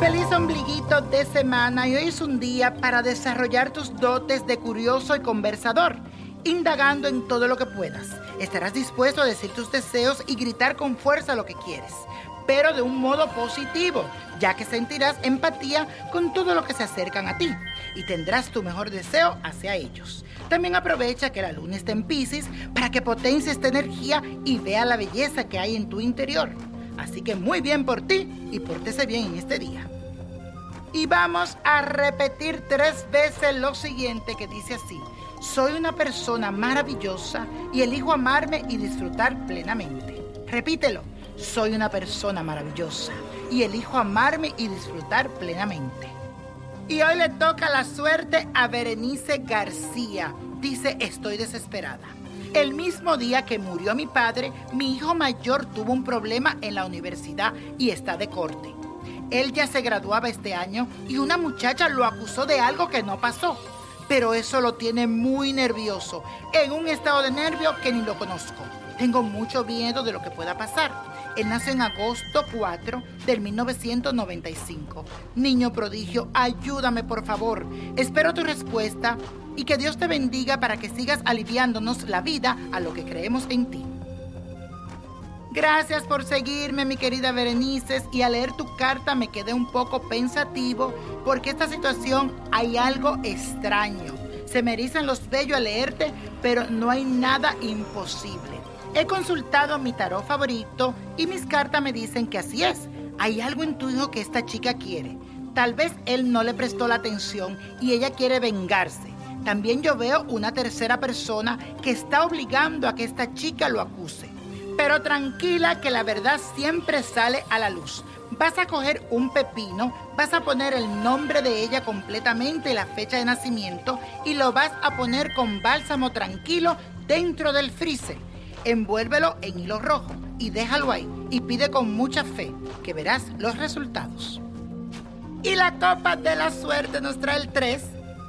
Feliz ombliguito de semana y hoy es un día para desarrollar tus dotes de curioso y conversador, indagando en todo lo que puedas. Estarás dispuesto a decir tus deseos y gritar con fuerza lo que quieres, pero de un modo positivo, ya que sentirás empatía con todo lo que se acercan a ti y tendrás tu mejor deseo hacia ellos. También aprovecha que la luna está en Pisces para que potencie esta energía y vea la belleza que hay en tu interior. Así que muy bien por ti y pórtese bien en este día. Y vamos a repetir tres veces lo siguiente que dice así. Soy una persona maravillosa y elijo amarme y disfrutar plenamente. Repítelo. Soy una persona maravillosa y elijo amarme y disfrutar plenamente. Y hoy le toca la suerte a Berenice García. Dice, estoy desesperada. El mismo día que murió mi padre, mi hijo mayor tuvo un problema en la universidad y está de corte. Él ya se graduaba este año y una muchacha lo acusó de algo que no pasó. Pero eso lo tiene muy nervioso, en un estado de nervio que ni lo conozco. Tengo mucho miedo de lo que pueda pasar. Él nació en agosto 4 del 1995. Niño prodigio, ayúdame por favor. Espero tu respuesta y que Dios te bendiga para que sigas aliviándonos la vida a lo que creemos en ti. Gracias por seguirme, mi querida Berenices, y al leer tu carta me quedé un poco pensativo porque esta situación hay algo extraño. Se me erizan los vellos al leerte, pero no hay nada imposible. He consultado a mi tarot favorito y mis cartas me dicen que así es. Hay algo en tu hijo que esta chica quiere. Tal vez él no le prestó la atención y ella quiere vengarse. También yo veo una tercera persona que está obligando a que esta chica lo acuse. Pero tranquila que la verdad siempre sale a la luz. Vas a coger un pepino, vas a poner el nombre de ella completamente y la fecha de nacimiento y lo vas a poner con bálsamo tranquilo dentro del freezer. Envuélvelo en hilo rojo y déjalo ahí y pide con mucha fe que verás los resultados. Y la copa de la suerte nos trae el 3,